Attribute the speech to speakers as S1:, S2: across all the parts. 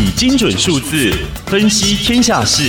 S1: 以精准数字分析天下事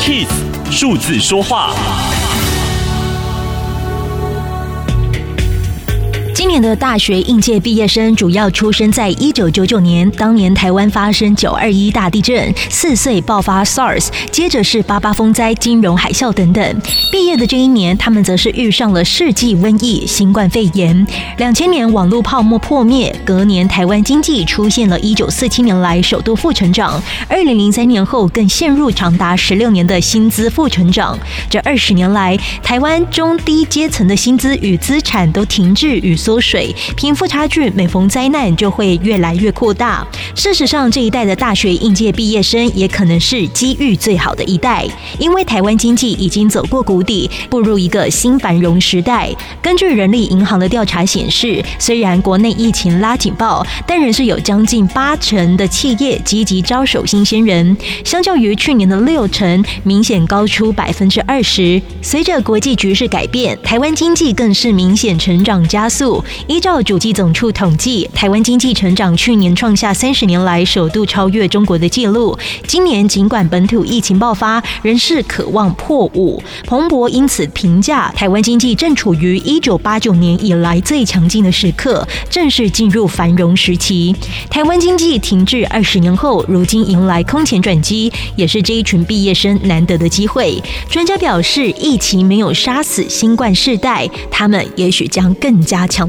S1: ，KISS 数字
S2: 说话。的大学应届毕业生主要出生在一九九九年，当年台湾发生九二一大地震，四岁爆发 SARS，接着是八八风灾、金融海啸等等。毕业的这一年，他们则是遇上了世纪瘟疫新冠肺炎。两千年网络泡沫破灭，隔年台湾经济出现了一九四七年来首度负成长，二零零三年后更陷入长达十六年的薪资负成长。这二十年来，台湾中低阶层的薪资与资产都停滞与缩水。水贫富差距每逢灾难就会越来越扩大。事实上，这一代的大学应届毕业生也可能是机遇最好的一代，因为台湾经济已经走过谷底，步入一个新繁荣时代。根据人力银行的调查显示，虽然国内疫情拉警报，但仍是有将近八成的企业积极招手新鲜人，相较于去年的六成，明显高出百分之二十。随着国际局势改变，台湾经济更是明显成长加速。依照主计总处统计，台湾经济成长去年创下三十年来首度超越中国的纪录。今年尽管本土疫情爆发，仍是渴望破五。彭博因此评价，台湾经济正处于一九八九年以来最强劲的时刻，正式进入繁荣时期。台湾经济停滞二十年后，如今迎来空前转机，也是这一群毕业生难得的机会。专家表示，疫情没有杀死新冠世代，他们也许将更加强。